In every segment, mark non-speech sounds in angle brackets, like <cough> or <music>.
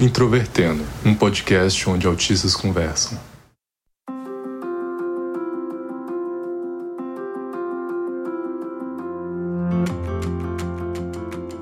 Introvertendo, um podcast onde autistas conversam.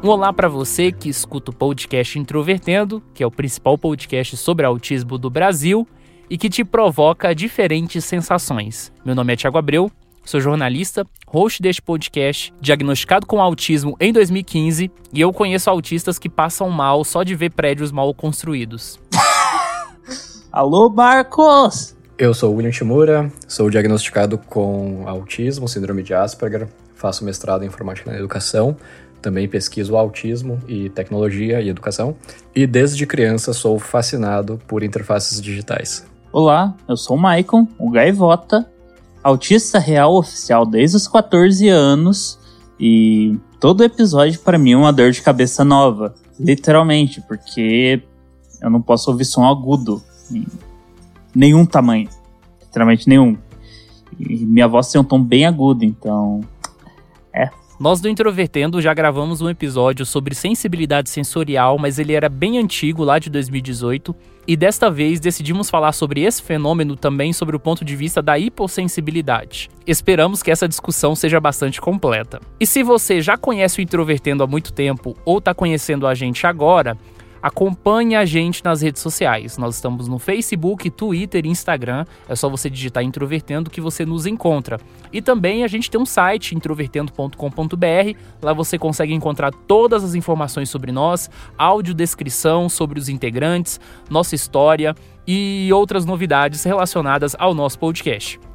Um olá para você que escuta o podcast Introvertendo, que é o principal podcast sobre autismo do Brasil e que te provoca diferentes sensações. Meu nome é Tiago Abreu, sou jornalista, host deste podcast, diagnosticado com autismo em 2015 e eu conheço autistas que passam mal só de ver prédios mal construídos. <laughs> Alô, Marcos! Eu sou o William Shimura, sou diagnosticado com autismo, síndrome de Asperger, faço mestrado em informática na educação também pesquiso autismo e tecnologia e educação. E desde criança sou fascinado por interfaces digitais. Olá, eu sou o Maicon, o Gaivota, autista real oficial desde os 14 anos. E todo episódio para mim é uma dor de cabeça nova. Literalmente, porque eu não posso ouvir som agudo. Em nenhum tamanho. Literalmente nenhum. E minha voz tem um tom bem agudo, então. É, nós do Introvertendo já gravamos um episódio sobre sensibilidade sensorial, mas ele era bem antigo, lá de 2018, e desta vez decidimos falar sobre esse fenômeno também sobre o ponto de vista da hipossensibilidade. Esperamos que essa discussão seja bastante completa. E se você já conhece o Introvertendo há muito tempo ou está conhecendo a gente agora, Acompanhe a gente nas redes sociais. Nós estamos no Facebook, Twitter e Instagram. É só você digitar Introvertendo que você nos encontra. E também a gente tem um site, introvertendo.com.br. Lá você consegue encontrar todas as informações sobre nós, audiodescrição sobre os integrantes, nossa história e outras novidades relacionadas ao nosso podcast.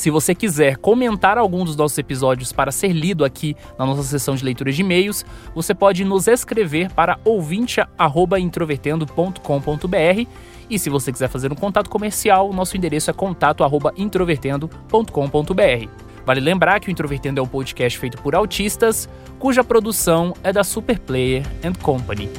Se você quiser comentar algum dos nossos episódios para ser lido aqui na nossa sessão de leitura de e-mails, você pode nos escrever para ouvinte@introvertendo.com.br e se você quiser fazer um contato comercial, nosso endereço é contato@introvertendo.com.br. Vale lembrar que o Introvertendo é um podcast feito por autistas, cuja produção é da Superplayer and Company.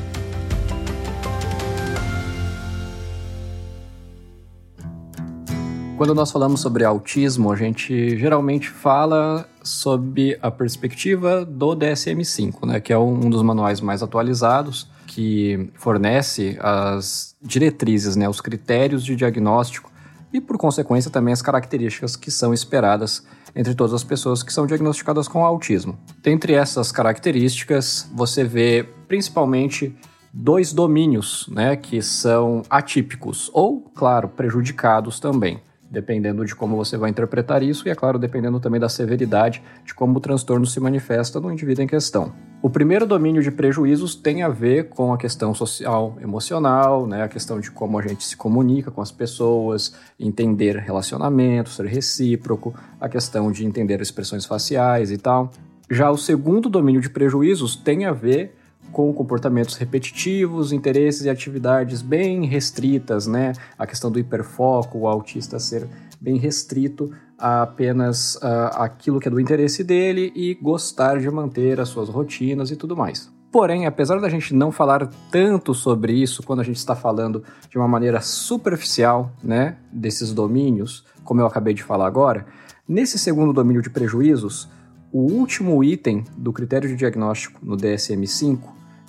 Quando nós falamos sobre autismo, a gente geralmente fala sob a perspectiva do DSM-5, né, que é um dos manuais mais atualizados que fornece as diretrizes, né, os critérios de diagnóstico e, por consequência, também as características que são esperadas entre todas as pessoas que são diagnosticadas com autismo. Dentre essas características, você vê principalmente dois domínios, né, que são atípicos ou, claro, prejudicados também dependendo de como você vai interpretar isso e, é claro, dependendo também da severidade de como o transtorno se manifesta no indivíduo em questão. O primeiro domínio de prejuízos tem a ver com a questão social, emocional, né, a questão de como a gente se comunica com as pessoas, entender relacionamento, ser recíproco, a questão de entender expressões faciais e tal. Já o segundo domínio de prejuízos tem a ver com comportamentos repetitivos, interesses e atividades bem restritas, né? A questão do hiperfoco, o autista ser bem restrito a apenas uh, aquilo que é do interesse dele e gostar de manter as suas rotinas e tudo mais. Porém, apesar da gente não falar tanto sobre isso quando a gente está falando de uma maneira superficial, né, desses domínios, como eu acabei de falar agora, nesse segundo domínio de prejuízos, o último item do critério de diagnóstico no DSM-5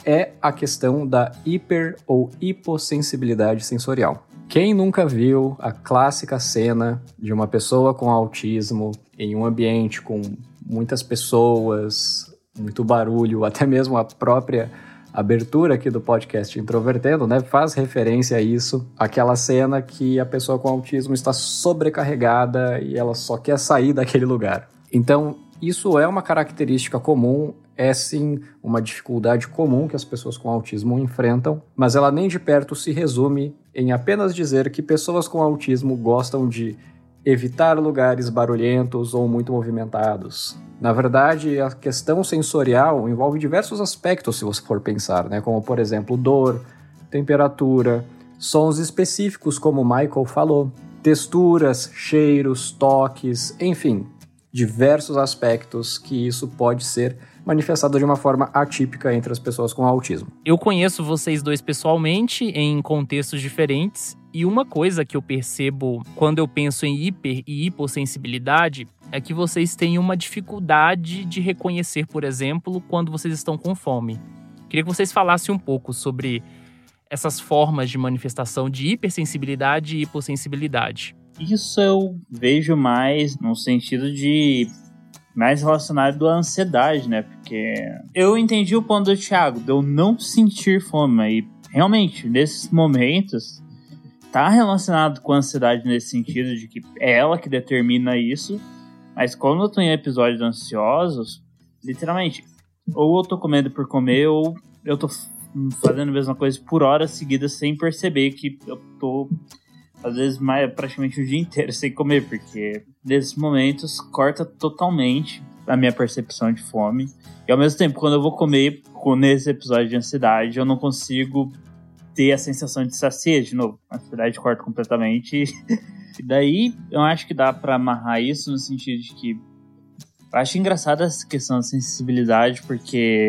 é a questão da hiper ou hipossensibilidade sensorial. Quem nunca viu a clássica cena de uma pessoa com autismo em um ambiente com muitas pessoas, muito barulho, <laughs> até mesmo a própria abertura aqui do podcast Introvertendo, né, faz referência a isso, aquela cena que a pessoa com autismo está sobrecarregada e ela só quer sair daquele lugar. Então, isso é uma característica comum, é sim uma dificuldade comum que as pessoas com autismo enfrentam, mas ela nem de perto se resume em apenas dizer que pessoas com autismo gostam de evitar lugares barulhentos ou muito movimentados. Na verdade, a questão sensorial envolve diversos aspectos, se você for pensar, né? como por exemplo dor, temperatura, sons específicos, como o Michael falou, texturas, cheiros, toques, enfim, diversos aspectos que isso pode ser manifestado de uma forma atípica entre as pessoas com autismo. Eu conheço vocês dois pessoalmente em contextos diferentes e uma coisa que eu percebo quando eu penso em hiper e hipossensibilidade é que vocês têm uma dificuldade de reconhecer, por exemplo, quando vocês estão com fome. Queria que vocês falassem um pouco sobre essas formas de manifestação de hipersensibilidade e hipossensibilidade? Isso eu vejo mais no sentido de mais relacionado à ansiedade, né? Porque eu entendi o ponto do Thiago, de eu não sentir fome. E realmente, nesses momentos, tá relacionado com a ansiedade nesse sentido de que é ela que determina isso. Mas quando eu tô em episódios ansiosos, literalmente, ou eu tô comendo por comer, ou eu tô fazendo a mesma coisa por horas seguidas sem perceber que eu tô às vezes mais, praticamente o dia inteiro sem comer, porque nesses momentos corta totalmente a minha percepção de fome. E ao mesmo tempo, quando eu vou comer, nesse episódio de ansiedade, eu não consigo ter a sensação de saciedade de novo. A ansiedade corta completamente. <laughs> e daí eu acho que dá para amarrar isso no sentido de que eu acho engraçada essa questão da sensibilidade, porque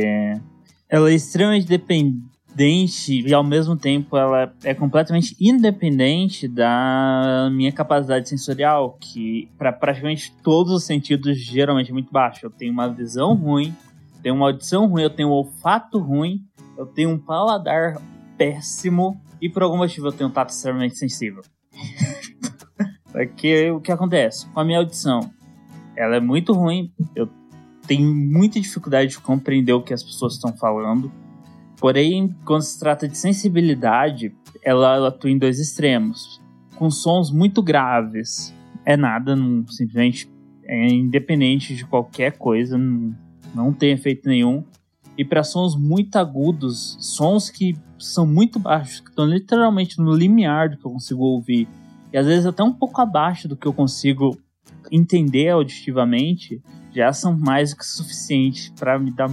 ela é extremamente dependente dente e ao mesmo tempo ela é completamente independente da minha capacidade sensorial, que para praticamente todos os sentidos geralmente é muito baixa. Eu tenho uma visão ruim, tenho uma audição ruim, eu tenho um olfato ruim, eu tenho um paladar péssimo e por algum motivo eu tenho um tato extremamente sensível. <laughs> Porque o que acontece com a minha audição? Ela é muito ruim, eu tenho muita dificuldade de compreender o que as pessoas estão falando Porém, quando se trata de sensibilidade, ela, ela atua em dois extremos. Com sons muito graves, é nada, não, simplesmente é independente de qualquer coisa, não, não tem efeito nenhum. E para sons muito agudos, sons que são muito baixos, que estão literalmente no limiar do que eu consigo ouvir, e às vezes até um pouco abaixo do que eu consigo entender auditivamente, já são mais do que suficientes para me dar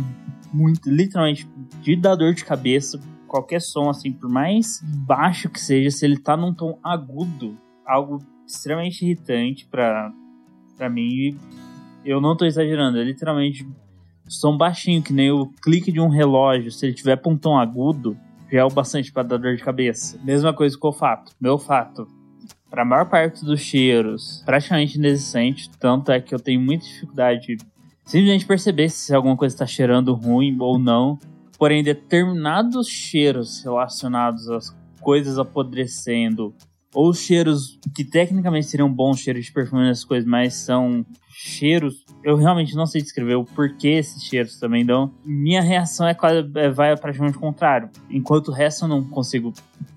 muito, literalmente, de dar dor de cabeça. Qualquer som, assim, por mais baixo que seja, se ele tá num tom agudo, algo extremamente irritante para para mim. Eu não tô exagerando, é literalmente som baixinho, que nem o clique de um relógio. Se ele tiver pra um tom agudo, já é o bastante para dar dor de cabeça. Mesma coisa com o olfato. Meu olfato, para a maior parte dos cheiros, praticamente inexistente. Tanto é que eu tenho muita dificuldade simplesmente perceber se alguma coisa está cheirando ruim ou não. Porém, determinados cheiros relacionados às coisas apodrecendo, ou cheiros que tecnicamente seriam bons cheiros de perfume essas coisas, mas são cheiros. Eu realmente não sei descrever o porquê esses cheiros também dão. Minha reação é quase é, vai praticamente o contrário. Enquanto o resto eu não consigo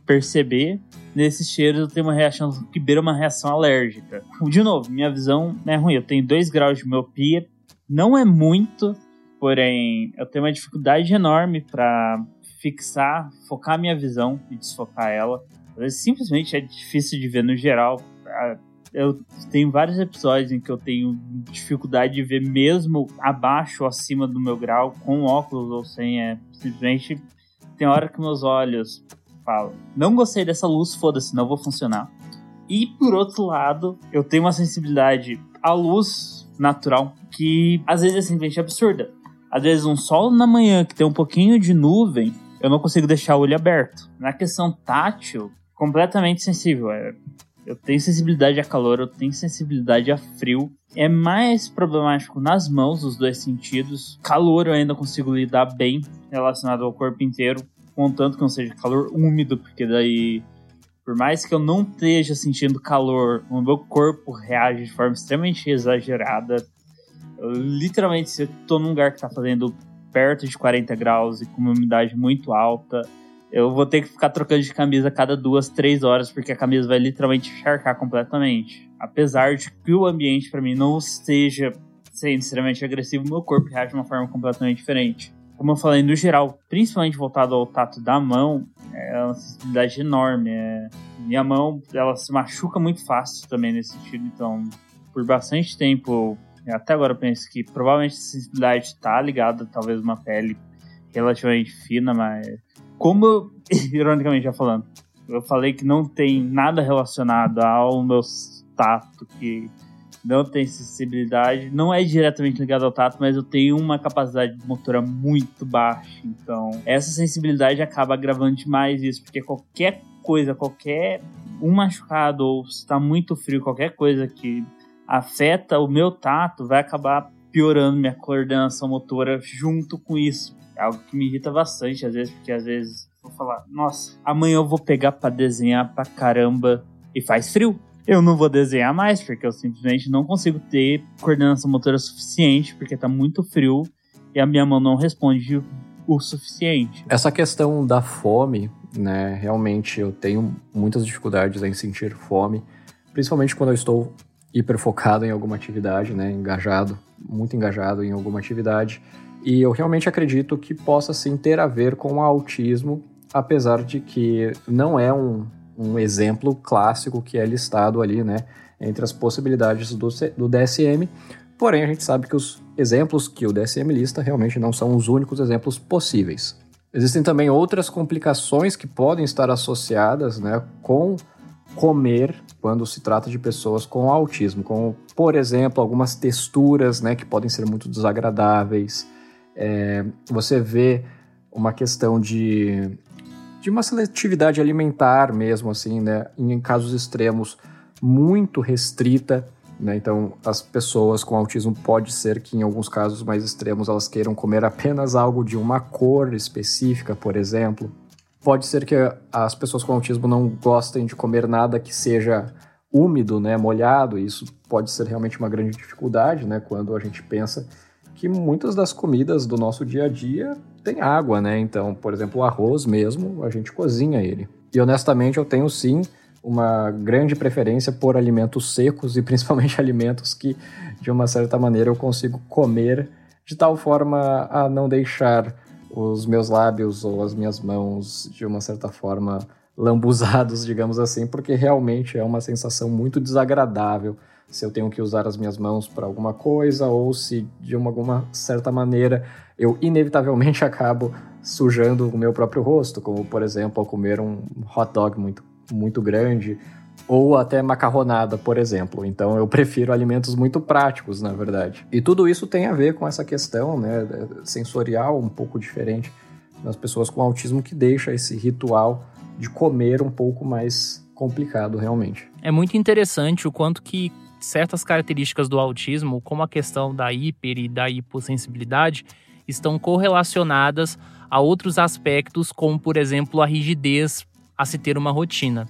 perceber, nesses cheiros eu tenho uma reação que beira uma reação alérgica. De novo, minha visão é ruim. Eu tenho 2 graus de miopia não é muito, porém eu tenho uma dificuldade enorme para fixar, focar minha visão e desfocar ela. Às vezes simplesmente é difícil de ver no geral. Ah, eu tenho vários episódios em que eu tenho dificuldade de ver mesmo abaixo ou acima do meu grau, com óculos ou sem. É simplesmente tem hora que meus olhos falam: Não gostei dessa luz, foda-se, não vou funcionar. E por outro lado, eu tenho uma sensibilidade à luz natural que às vezes é simplesmente absurda. Às vezes um sol na manhã que tem um pouquinho de nuvem, eu não consigo deixar o olho aberto. Na questão tátil, completamente sensível. É, eu tenho sensibilidade a calor, eu tenho sensibilidade a frio. É mais problemático nas mãos, os dois sentidos. Calor eu ainda consigo lidar bem relacionado ao corpo inteiro, contanto que não seja calor úmido, porque daí por mais que eu não esteja sentindo calor, o meu corpo reage de forma extremamente exagerada. Eu, literalmente, se eu tô num lugar que tá fazendo perto de 40 graus e com uma umidade muito alta, eu vou ter que ficar trocando de camisa a cada duas, três horas, porque a camisa vai literalmente encharcar completamente. Apesar de que o ambiente para mim não esteja sendo extremamente agressivo, meu corpo reage de uma forma completamente diferente. Como eu falei, no geral, principalmente voltado ao tato da mão, é uma sensibilidade enorme. É... Minha mão, ela se machuca muito fácil também nesse sentido, então, por bastante tempo, até agora eu penso que provavelmente a sensibilidade está ligada talvez uma pele relativamente fina, mas como eu, <laughs> ironicamente já falando, eu falei que não tem nada relacionado ao meu tato que não tem sensibilidade, não é diretamente ligado ao tato, mas eu tenho uma capacidade motora muito baixa. Então, essa sensibilidade acaba agravando demais isso, porque qualquer coisa, qualquer um machucado ou se está muito frio, qualquer coisa que afeta o meu tato vai acabar piorando minha coordenação motora junto com isso. É algo que me irrita bastante, às vezes, porque às vezes falar, nossa, amanhã eu vou pegar pra desenhar pra caramba e faz frio. Eu não vou desenhar mais, porque eu simplesmente não consigo ter coordenação motora suficiente, porque tá muito frio e a minha mão não responde o suficiente. Essa questão da fome, né? Realmente eu tenho muitas dificuldades em sentir fome, principalmente quando eu estou hiper focado em alguma atividade, né? Engajado, muito engajado em alguma atividade. E eu realmente acredito que possa sim ter a ver com o autismo, apesar de que não é um, um exemplo clássico que é listado ali, né? Entre as possibilidades do, do DSM. Porém, a gente sabe que os exemplos que o DSM lista realmente não são os únicos exemplos possíveis. Existem também outras complicações que podem estar associadas né, com comer quando se trata de pessoas com autismo, como, por exemplo, algumas texturas né, que podem ser muito desagradáveis, é, você vê uma questão de, de uma seletividade alimentar mesmo, assim, né? Em casos extremos, muito restrita. Né? Então, as pessoas com autismo pode ser que em alguns casos mais extremos elas queiram comer apenas algo de uma cor específica, por exemplo. Pode ser que as pessoas com autismo não gostem de comer nada que seja úmido, né, molhado. Isso pode ser realmente uma grande dificuldade, né, quando a gente pensa que muitas das comidas do nosso dia a dia têm água, né? Então, por exemplo, o arroz mesmo, a gente cozinha ele. E honestamente, eu tenho sim uma grande preferência por alimentos secos e principalmente <laughs> alimentos que, de uma certa maneira, eu consigo comer de tal forma a não deixar os meus lábios ou as minhas mãos, de uma certa forma, <laughs> lambuzados, digamos assim, porque realmente é uma sensação muito desagradável se eu tenho que usar as minhas mãos para alguma coisa ou se de uma, alguma certa maneira eu inevitavelmente <laughs> acabo sujando o meu próprio rosto, como por exemplo ao comer um hot dog muito, muito grande ou até macarronada, por exemplo. Então eu prefiro alimentos muito práticos, na verdade. E tudo isso tem a ver com essa questão né, sensorial um pouco diferente nas pessoas com autismo que deixa esse ritual de comer um pouco mais complicado realmente. É muito interessante o quanto que certas características do autismo, como a questão da hiper e da hipossensibilidade, estão correlacionadas a outros aspectos, como por exemplo a rigidez a se ter uma rotina.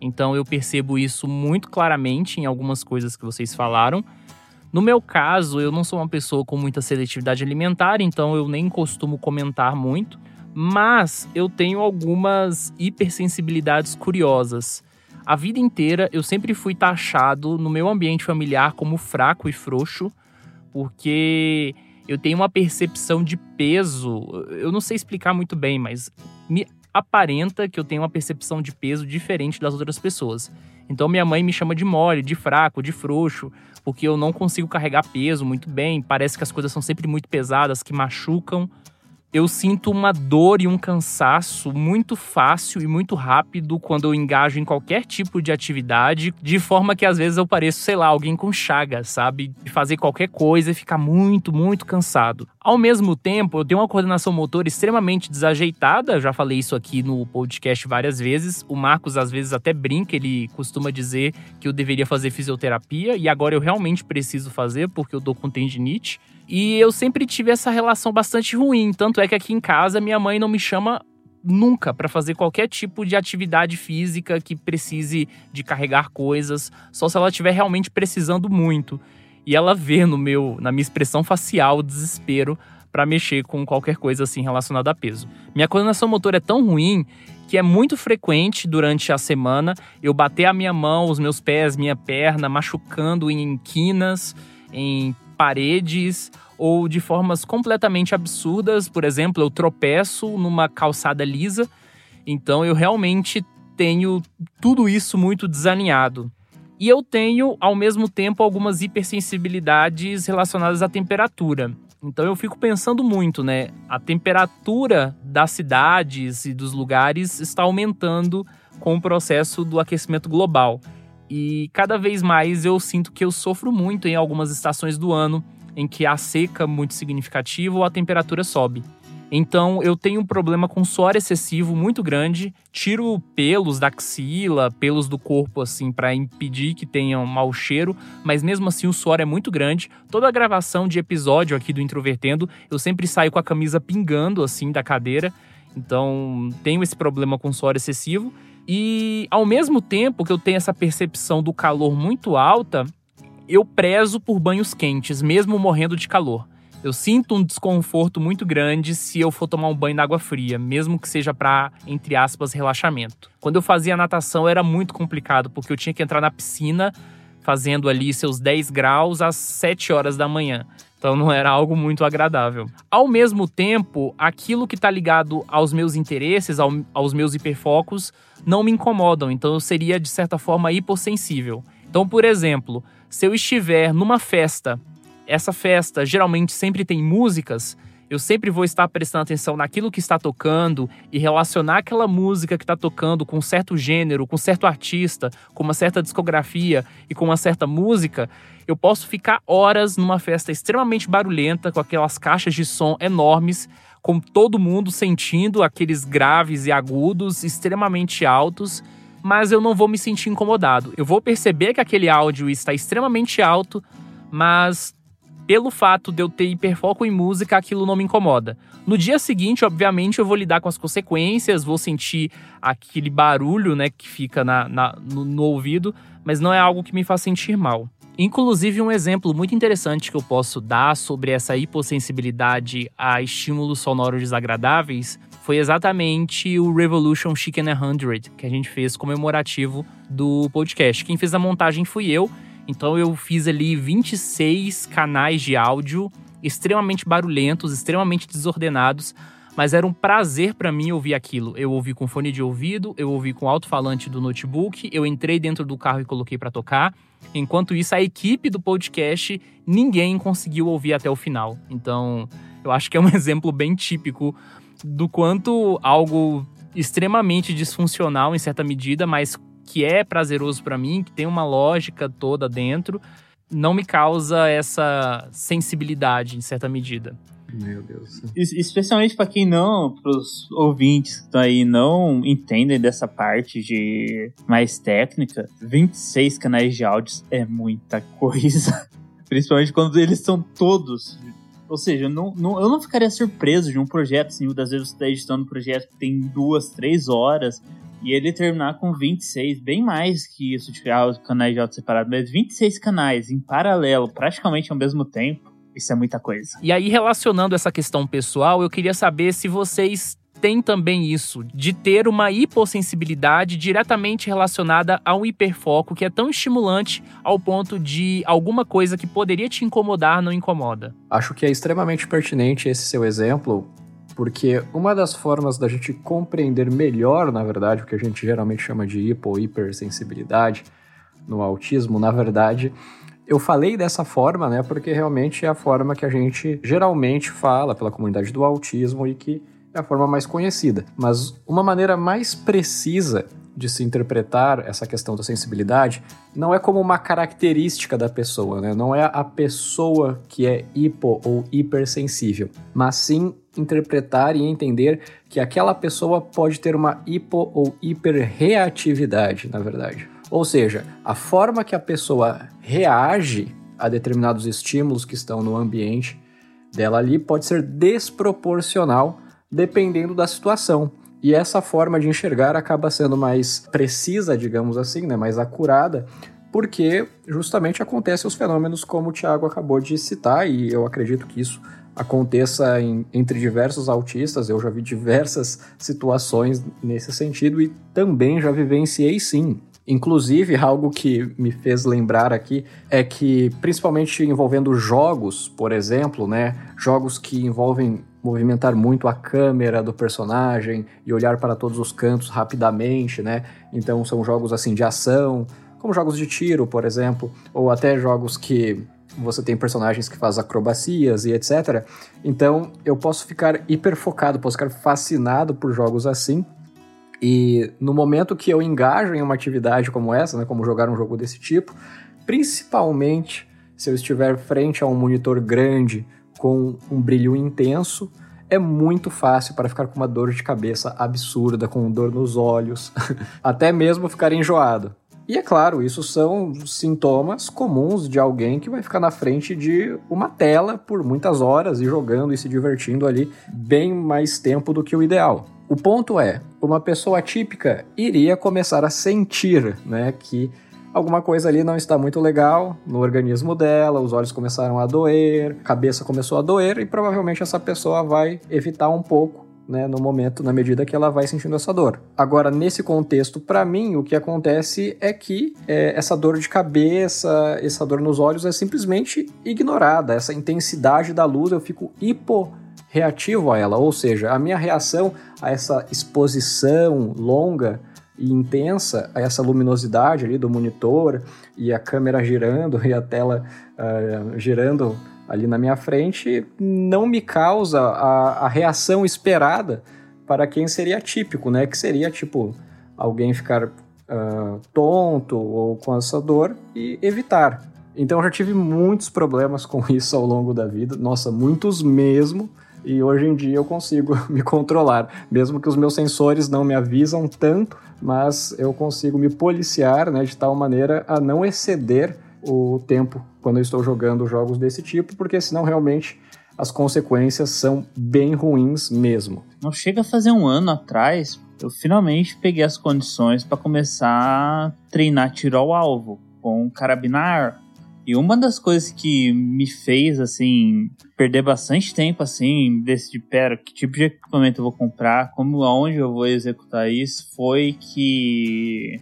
Então eu percebo isso muito claramente em algumas coisas que vocês falaram. No meu caso, eu não sou uma pessoa com muita seletividade alimentar, então eu nem costumo comentar muito, mas eu tenho algumas hipersensibilidades curiosas. A vida inteira eu sempre fui taxado no meu ambiente familiar como fraco e frouxo, porque eu tenho uma percepção de peso. Eu não sei explicar muito bem, mas me aparenta que eu tenho uma percepção de peso diferente das outras pessoas. Então minha mãe me chama de mole, de fraco, de frouxo, porque eu não consigo carregar peso muito bem. Parece que as coisas são sempre muito pesadas, que machucam eu sinto uma dor e um cansaço muito fácil e muito rápido quando eu engajo em qualquer tipo de atividade, de forma que às vezes eu pareço, sei lá, alguém com chagas, sabe? De fazer qualquer coisa e ficar muito, muito cansado. Ao mesmo tempo, eu tenho uma coordenação motora extremamente desajeitada, já falei isso aqui no podcast várias vezes. O Marcos às vezes até brinca, ele costuma dizer que eu deveria fazer fisioterapia e agora eu realmente preciso fazer porque eu tô com tendinite. E eu sempre tive essa relação bastante ruim. Tanto é que aqui em casa minha mãe não me chama nunca para fazer qualquer tipo de atividade física que precise de carregar coisas, só se ela estiver realmente precisando muito. E ela vê no meu, na minha expressão facial o desespero para mexer com qualquer coisa assim relacionada a peso. Minha coordenação motora é tão ruim que é muito frequente durante a semana eu bater a minha mão, os meus pés, minha perna machucando em quinas, em paredes ou de formas completamente absurdas. Por exemplo, eu tropeço numa calçada lisa, então eu realmente tenho tudo isso muito desalinhado. E eu tenho, ao mesmo tempo, algumas hipersensibilidades relacionadas à temperatura. Então eu fico pensando muito, né? A temperatura das cidades e dos lugares está aumentando com o processo do aquecimento global. E cada vez mais eu sinto que eu sofro muito em algumas estações do ano em que há seca muito significativa ou a temperatura sobe. Então eu tenho um problema com suor excessivo muito grande, tiro pelos da axila, pelos do corpo assim para impedir que tenham um mau cheiro, mas mesmo assim o suor é muito grande. Toda a gravação de episódio aqui do Introvertendo, eu sempre saio com a camisa pingando assim da cadeira Então, tenho esse problema com suor excessivo. E ao mesmo tempo que eu tenho essa percepção do calor muito alta, eu prezo por banhos quentes, mesmo morrendo de calor. Eu sinto um desconforto muito grande se eu for tomar um banho na água fria, mesmo que seja para, entre aspas, relaxamento. Quando eu fazia natação era muito complicado, porque eu tinha que entrar na piscina fazendo ali seus 10 graus às 7 horas da manhã. Então não era algo muito agradável. Ao mesmo tempo, aquilo que está ligado aos meus interesses, ao, aos meus hiperfocos, não me incomodam. Então eu seria, de certa forma, hipossensível. Então, por exemplo, se eu estiver numa festa, essa festa geralmente sempre tem músicas, eu sempre vou estar prestando atenção naquilo que está tocando e relacionar aquela música que está tocando com um certo gênero, com um certo artista, com uma certa discografia e com uma certa música, eu posso ficar horas numa festa extremamente barulhenta, com aquelas caixas de som enormes, com todo mundo sentindo aqueles graves e agudos extremamente altos, mas eu não vou me sentir incomodado. Eu vou perceber que aquele áudio está extremamente alto, mas pelo fato de eu ter hiperfoco em música, aquilo não me incomoda. No dia seguinte, obviamente, eu vou lidar com as consequências, vou sentir aquele barulho, né, que fica na, na no, no ouvido, mas não é algo que me faz sentir mal. Inclusive, um exemplo muito interessante que eu posso dar sobre essa hipossensibilidade a estímulos sonoros desagradáveis foi exatamente o Revolution Chicken 100, que a gente fez comemorativo do podcast. Quem fez a montagem fui eu, então eu fiz ali 26 canais de áudio extremamente barulhentos, extremamente desordenados, mas era um prazer para mim ouvir aquilo. Eu ouvi com fone de ouvido, eu ouvi com alto-falante do notebook, eu entrei dentro do carro e coloquei para tocar. Enquanto isso, a equipe do podcast, ninguém conseguiu ouvir até o final. Então, eu acho que é um <laughs> exemplo bem típico do quanto algo extremamente disfuncional em certa medida, mas que é prazeroso para mim, que tem uma lógica toda dentro, não me causa essa sensibilidade em certa medida. Meu Deus. Especialmente para quem não, para os ouvintes que estão aí não entendem dessa parte de mais técnica, 26 canais de áudios é muita coisa. <laughs> Principalmente quando eles são todos. Ou seja, não, não, eu não ficaria surpreso de um projeto, assim, das vezes você está editando um projeto que tem duas, três horas, e ele terminar com 26, bem mais que isso de criar os canais de áudio separado, mas 26 canais em paralelo, praticamente ao mesmo tempo, isso é muita coisa. E aí, relacionando essa questão pessoal, eu queria saber se vocês têm também isso, de ter uma hipossensibilidade diretamente relacionada a um hiperfoco que é tão estimulante ao ponto de alguma coisa que poderia te incomodar não incomoda. Acho que é extremamente pertinente esse seu exemplo, porque uma das formas da gente compreender melhor, na verdade, o que a gente geralmente chama de hipo ou hipersensibilidade no autismo, na verdade, eu falei dessa forma, né, porque realmente é a forma que a gente geralmente fala pela comunidade do autismo e que é a forma mais conhecida. Mas uma maneira mais precisa de se interpretar essa questão da sensibilidade não é como uma característica da pessoa, né? Não é a pessoa que é hipo ou hipersensível, mas sim interpretar e entender que aquela pessoa pode ter uma hipo ou hiperreatividade, na verdade. Ou seja, a forma que a pessoa reage a determinados estímulos que estão no ambiente dela ali pode ser desproporcional dependendo da situação. E essa forma de enxergar acaba sendo mais precisa, digamos assim, né, mais acurada, porque justamente acontecem os fenômenos como o Tiago acabou de citar, e eu acredito que isso aconteça em, entre diversos autistas. Eu já vi diversas situações nesse sentido e também já vivenciei sim. Inclusive, algo que me fez lembrar aqui é que, principalmente envolvendo jogos, por exemplo, né? Jogos que envolvem movimentar muito a câmera do personagem e olhar para todos os cantos rapidamente, né? Então são jogos assim de ação, como jogos de tiro, por exemplo, ou até jogos que você tem personagens que fazem acrobacias e etc. Então eu posso ficar hiper focado, posso ficar fascinado por jogos assim. E no momento que eu engajo em uma atividade como essa, né, como jogar um jogo desse tipo, principalmente se eu estiver frente a um monitor grande com um brilho intenso, é muito fácil para ficar com uma dor de cabeça absurda, com dor nos olhos, <laughs> até mesmo ficar enjoado. E é claro, isso são sintomas comuns de alguém que vai ficar na frente de uma tela por muitas horas e jogando e se divertindo ali bem mais tempo do que o ideal. O ponto é, uma pessoa típica iria começar a sentir, né, que alguma coisa ali não está muito legal no organismo dela, os olhos começaram a doer, a cabeça começou a doer e provavelmente essa pessoa vai evitar um pouco né, no momento, na medida que ela vai sentindo essa dor. Agora, nesse contexto, para mim, o que acontece é que é, essa dor de cabeça, essa dor nos olhos é simplesmente ignorada. Essa intensidade da luz, eu fico hipo reativo a ela, ou seja, a minha reação a essa exposição longa e intensa, a essa luminosidade ali do monitor e a câmera girando <laughs> e a tela uh, girando ali na minha frente, não me causa a, a reação esperada para quem seria típico, né? Que seria tipo alguém ficar uh, tonto ou com essa dor e evitar. Então eu já tive muitos problemas com <laughs> isso ao longo da vida, nossa, muitos mesmo. E hoje em dia eu consigo <laughs> me controlar, mesmo que os meus sensores não me avisam tanto, mas eu consigo me policiar, né, de tal maneira a não exceder o tempo quando eu estou jogando jogos desse tipo, porque senão realmente as consequências são bem ruins mesmo. Não chega a fazer um ano atrás, eu finalmente peguei as condições para começar a treinar tiro ao alvo com carabinar. E uma das coisas que me fez, assim, perder bastante tempo, assim, decidir, pera, que tipo de equipamento eu vou comprar, como, aonde eu vou executar isso, foi que...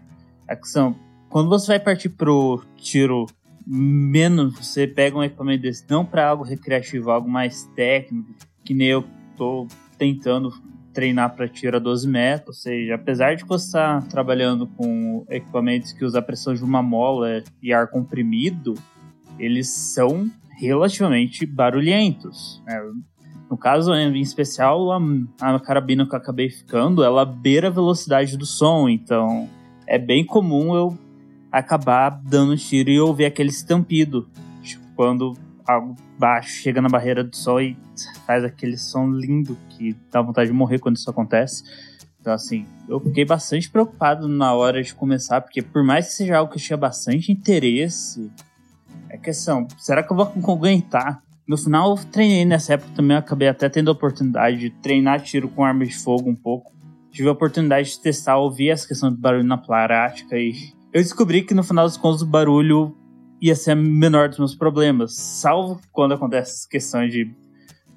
A questão, quando você vai partir pro tiro menos, você pega um equipamento desse, não para algo recreativo, algo mais técnico, que nem eu tô tentando treinar para tiro a 12 metros, ou seja, apesar de você estar trabalhando com equipamentos que usam a pressão de uma mola e ar comprimido, eles são relativamente barulhentos. Né? No caso, em especial, a, a carabina que eu acabei ficando, ela beira a velocidade do som, então é bem comum eu acabar dando tiro e ouvir aquele estampido. Tipo, quando algo baixo chega na barreira do sol e faz aquele som lindo que dá vontade de morrer quando isso acontece. Então, assim, eu fiquei bastante preocupado na hora de começar, porque por mais que seja algo que eu tinha bastante interesse, é questão, será que eu vou aguentar? No final, eu treinei nessa época também, acabei até tendo a oportunidade de treinar tiro com arma de fogo um pouco. Tive a oportunidade de testar, ouvir essa questão do barulho na prática e eu descobri que no final dos contos o barulho ia ser a menor dos meus problemas, salvo quando acontece essa questão de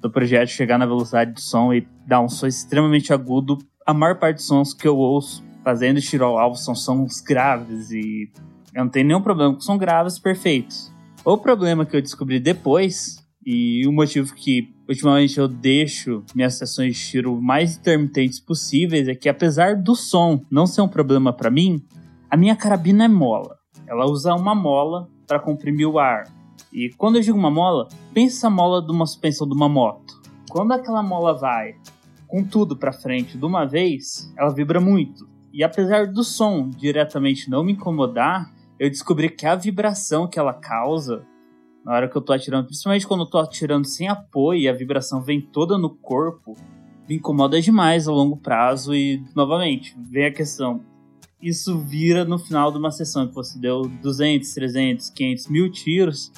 do projeto chegar na velocidade de som e dar um som extremamente agudo. A maior parte dos sons que eu ouço fazendo tiro ao alvo são sons graves e eu não tenho nenhum problema com sons graves perfeitos. O problema que eu descobri depois, e o motivo que ultimamente eu deixo minhas sessões de tiro mais intermitentes possíveis, é que apesar do som não ser um problema para mim, a minha carabina é mola. Ela usa uma mola para comprimir o ar. E quando eu digo uma mola, pensa a mola de uma suspensão de uma moto. Quando aquela mola vai com tudo para frente de uma vez, ela vibra muito. E apesar do som diretamente não me incomodar, eu descobri que a vibração que ela causa na hora que eu tô atirando, principalmente quando eu tô atirando sem apoio e a vibração vem toda no corpo, me incomoda demais a longo prazo e, novamente, vem a questão. Isso vira no final de uma sessão que você deu 200, 300, 500 mil tiros,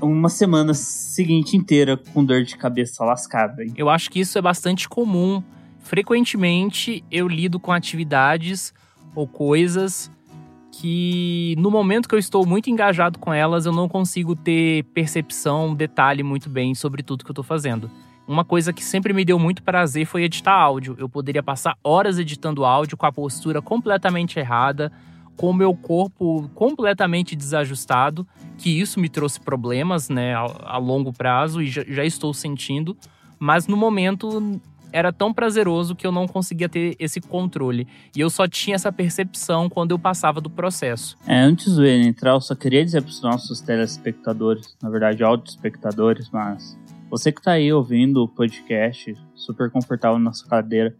uma semana seguinte inteira com dor de cabeça lascada. Eu acho que isso é bastante comum. Frequentemente eu lido com atividades ou coisas que no momento que eu estou muito engajado com elas, eu não consigo ter percepção, detalhe muito bem sobre tudo que eu estou fazendo. Uma coisa que sempre me deu muito prazer foi editar áudio. Eu poderia passar horas editando áudio com a postura completamente errada, com o meu corpo completamente desajustado, que isso me trouxe problemas, né, a, longo prazo e já, já estou sentindo. Mas no momento era tão prazeroso que eu não conseguia ter esse controle. E eu só tinha essa percepção quando eu passava do processo. É, antes do entrar, eu só queria dizer para os nossos telespectadores, na verdade, auto-espectadores, mas você que está aí ouvindo o podcast, super confortável na sua cadeira,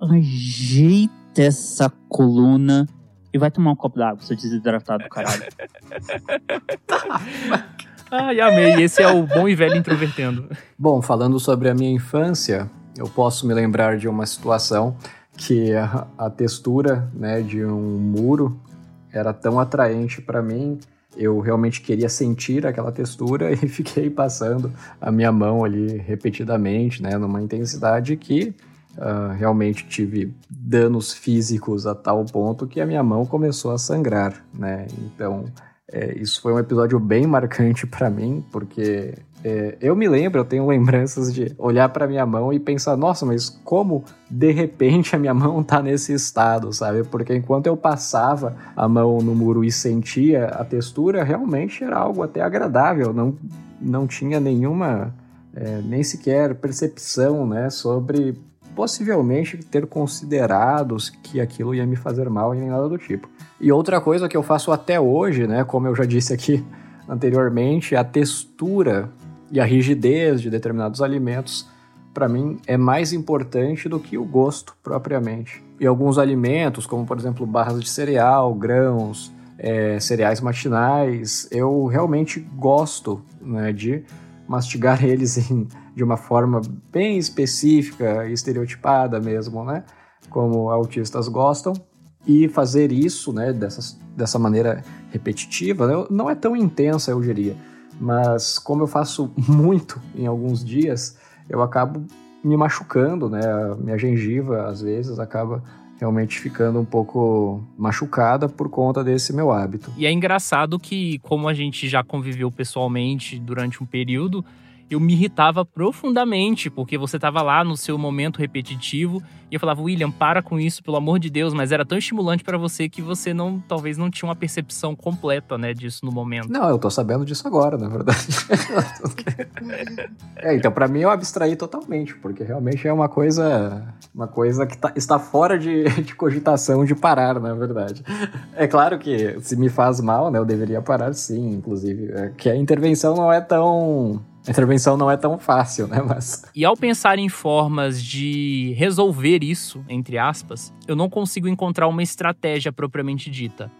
ajeita essa coluna e vai tomar um copo d'água, seu desidratado, caralho. <laughs> <laughs> Ai, amei. Esse é o bom e velho introvertendo. Bom, falando sobre a minha infância, eu posso me lembrar de uma situação que a, a textura né, de um muro era tão atraente para mim. Eu realmente queria sentir aquela textura <laughs> e fiquei passando a minha mão ali repetidamente, né, numa intensidade que uh, realmente tive danos físicos a tal ponto que a minha mão começou a sangrar, né? Então, é, isso foi um episódio bem marcante <laughs> para mim, porque é, eu me lembro, eu tenho lembranças de olhar para minha mão e pensar, nossa, mas como de repente a minha mão <laughs> tá nesse estado, sabe? Porque enquanto eu passava a mão no muro e sentia a textura, realmente era algo até agradável, não, não tinha nenhuma, é, nem sequer percepção, né, sobre possivelmente ter considerado que aquilo ia me fazer mal e nem nada do tipo. E outra coisa que eu faço até hoje, né, como eu já disse aqui <laughs> anteriormente, a textura e a rigidez de determinados alimentos, para mim, é mais importante do que o gosto propriamente. E alguns alimentos, como por exemplo barras de cereal, grãos, é, cereais matinais, eu realmente gosto né, de mastigar <laughs> eles em, de uma forma bem específica estereotipada mesmo, né? Como autistas gostam. E fazer isso né, dessa, dessa maneira repetitiva né, não é tão intensa, eu diria mas como eu faço muito em alguns dias, eu acabo me machucando, né? A minha gengiva, às vezes, acaba realmente ficando um pouco machucada por conta desse meu hábito. E é engraçado que, como a gente já conviveu pessoalmente durante um período, eu me irritava profundamente, porque você estava lá no seu momento repetitivo e eu falava, William, para com isso, pelo amor de Deus, mas era tão estimulante para você que você não, talvez não tinha uma percepção completa, né, disso no momento. Não, eu tô sabendo disso agora, na verdade. <laughs> é, então para mim eu abstraí totalmente, porque realmente é uma coisa, uma coisa que tá, está fora de, de cogitação de parar, na verdade. É claro que se me faz mal, né, eu deveria parar sim, inclusive, é, que a intervenção não é tão a intervenção não é tão fácil, né? Mas. E ao pensar em formas de resolver isso, entre aspas, eu não consigo encontrar uma estratégia propriamente dita.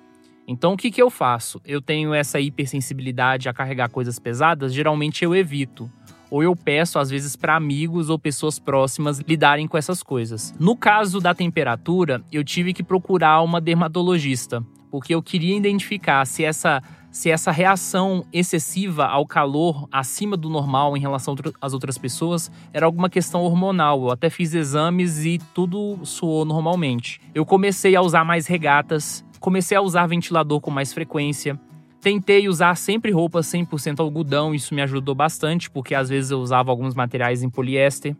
Então o que, que eu faço? Eu tenho essa hipersensibilidade a carregar coisas pesadas, geralmente eu evito. Ou eu peço, às vezes, para amigos ou pessoas próximas lidarem com essas coisas. No caso da temperatura, eu tive que procurar uma dermatologista, porque eu queria identificar se essa se essa reação excessiva ao calor acima do normal em relação às outras pessoas era alguma questão hormonal. Eu até fiz exames e tudo soou normalmente. Eu comecei a usar mais regatas, comecei a usar ventilador com mais frequência. Tentei usar sempre roupa 100% algodão, isso me ajudou bastante, porque às vezes eu usava alguns materiais em poliéster.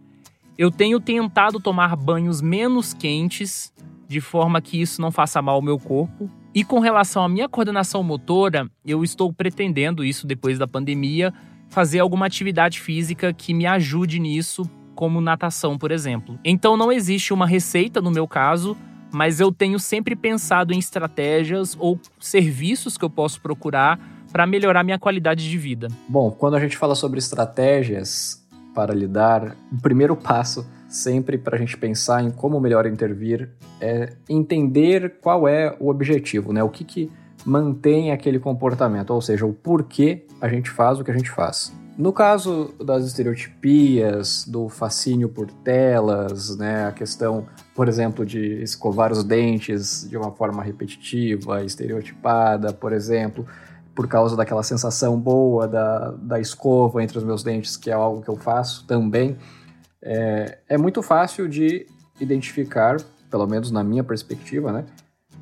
Eu tenho tentado tomar banhos menos quentes, de forma que isso não faça mal ao meu corpo. E com relação à minha coordenação motora, eu estou pretendendo isso depois da pandemia, fazer alguma atividade física que me ajude nisso, como natação, por exemplo. Então não existe uma receita no meu caso, mas eu tenho sempre pensado em estratégias ou serviços que eu posso procurar para melhorar minha qualidade de vida. Bom, quando a gente fala sobre estratégias para lidar, o primeiro passo sempre para a gente pensar em como melhor intervir é entender qual é o objetivo, né? O que, que mantém aquele comportamento, ou seja, o porquê a gente faz o que a gente faz. No caso das estereotipias, do fascínio por telas, né, a questão, por exemplo, de escovar os dentes de uma forma repetitiva, estereotipada, por exemplo, por causa daquela sensação boa da, da escova entre os meus dentes, que é algo que eu faço também, é, é muito fácil de identificar, pelo menos na minha perspectiva, né?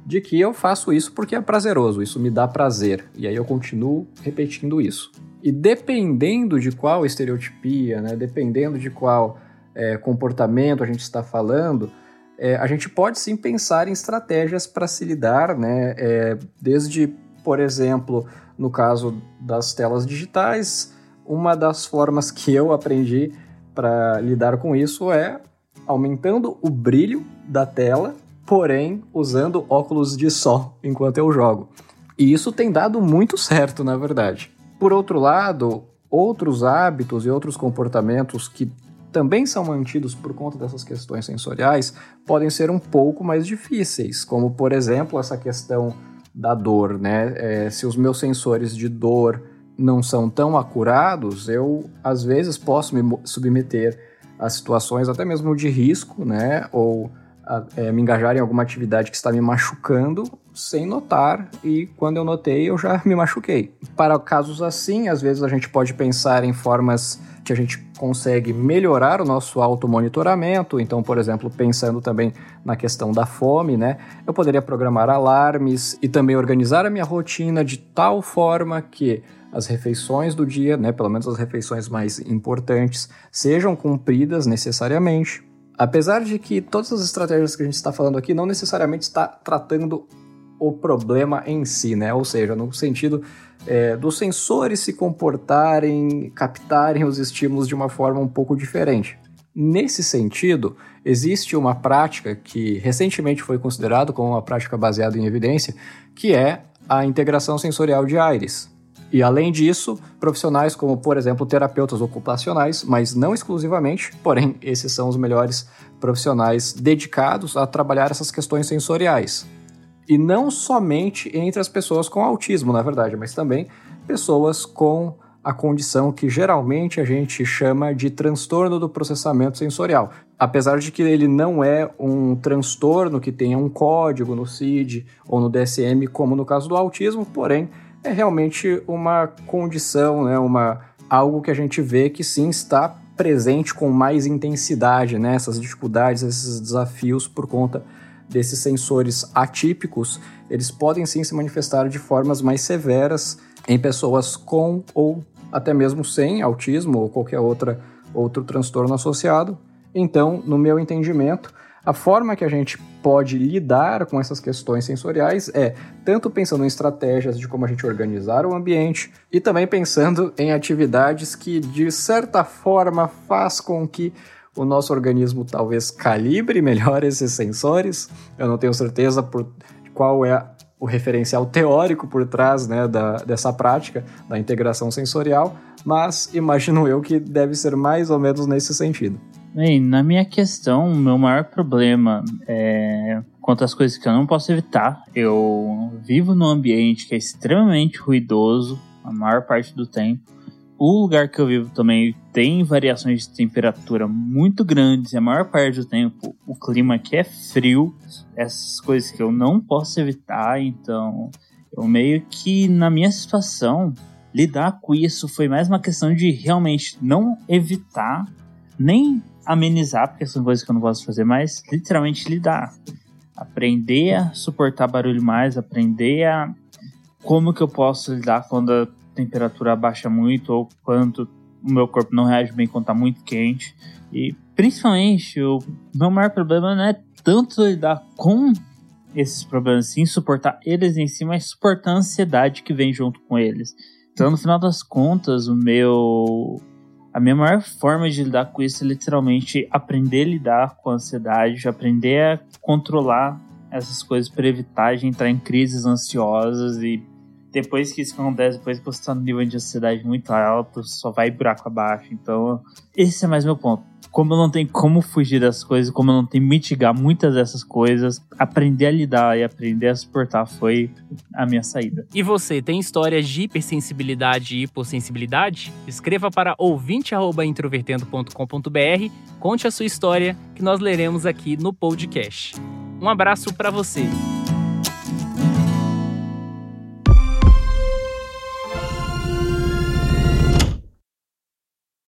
De que eu faço isso porque é prazeroso, isso me dá prazer. E aí eu continuo repetindo isso. E dependendo de qual estereotipia, né, dependendo de qual é, comportamento a gente está falando, é, a gente pode sim pensar em estratégias para se lidar, né, é, desde, por exemplo, no caso das telas digitais, uma das formas que eu aprendi para lidar com isso é aumentando o brilho da tela, porém usando óculos de sol enquanto eu jogo. E isso tem dado muito certo, na verdade. Por outro lado, outros hábitos e outros comportamentos que também são mantidos por conta dessas questões sensoriais podem ser um pouco mais difíceis, como por exemplo essa questão da dor, né? É, se os meus sensores de dor não são tão acurados, eu às vezes posso me submeter a situações até mesmo de risco, né? Ou a, é, me engajar em alguma atividade que está me machucando sem notar e quando eu notei eu já <laughs> me machuquei. Para casos assim, às vezes a gente pode pensar em formas que a gente consegue melhorar o nosso automonitoramento. Então, por exemplo, pensando também na questão da fome, né? Eu poderia programar alarmes e também organizar a minha rotina de tal forma que as refeições do dia, né, pelo menos as refeições mais importantes, sejam cumpridas necessariamente. Apesar de que todas as estratégias que a gente está falando aqui não necessariamente está tratando o problema em si, né? Ou seja, no sentido é, dos sensores se comportarem, captarem os estímulos de uma forma um pouco diferente. Nesse sentido, existe uma prática que recentemente foi considerada como uma prática baseada em evidência, que é a integração sensorial de aires. E além disso, profissionais como, por exemplo, terapeutas ocupacionais, mas não exclusivamente, porém, esses são os melhores profissionais dedicados a trabalhar essas questões sensoriais. E não somente entre as pessoas com autismo, na verdade, mas também pessoas com a condição que geralmente a gente chama de transtorno do processamento sensorial. Apesar de que ele não é um transtorno que tenha um código no CID ou no DSM, como no caso do autismo, porém é realmente uma condição, né, uma, algo que a gente vê que sim está presente com mais intensidade, né, essas dificuldades, esses desafios por conta desses sensores atípicos, eles podem sim se manifestar de formas mais severas em pessoas com ou até mesmo sem autismo ou qualquer outra, outro transtorno associado. Então, no meu entendimento, a forma que a gente pode lidar com essas questões sensoriais é tanto pensando em estratégias de como a gente organizar o ambiente e também pensando em atividades que de certa forma faz com que o nosso organismo talvez calibre melhor <laughs> esses sensores. Eu não tenho certeza por qual é o referencial teórico por trás né, da, dessa prática da integração sensorial, mas imagino eu que deve ser mais ou menos nesse sentido. Bem, na minha questão, o meu maior problema é quanto às coisas que eu não posso evitar. Eu vivo num ambiente que é extremamente ruidoso a maior parte do tempo o lugar que eu vivo também tem variações de temperatura muito grandes e a maior parte do tempo o clima aqui é frio. Essas coisas que eu não posso evitar, então eu meio que na minha situação lidar com isso foi mais uma questão de realmente não evitar nem amenizar, porque são coisas que eu não posso fazer, mas literalmente lidar. Aprender a suportar barulho mais, aprender a como que eu posso lidar quando temperatura baixa muito ou quanto o meu corpo não reage bem quando está muito quente. E principalmente o meu maior problema não é tanto lidar com esses problemas sim, suportar eles em si, mas suportar a ansiedade que vem junto com eles. Então, no final das contas, o meu a minha maior forma de lidar com isso é literalmente aprender a lidar com a ansiedade, aprender a controlar essas coisas para evitar de entrar em crises ansiosas e depois que isso acontece, depois que você tá no nível de ansiedade muito alto, só vai buraco abaixo. Então, esse é mais meu ponto. Como eu não tenho como fugir das coisas, como eu não tenho mitigar muitas dessas coisas, aprender a lidar e aprender a suportar foi a minha saída. E você, tem histórias de hipersensibilidade e hipossensibilidade? Escreva para ouvinte.introvertendo.com.br, conte a sua história que nós leremos aqui no podcast. Um abraço para você.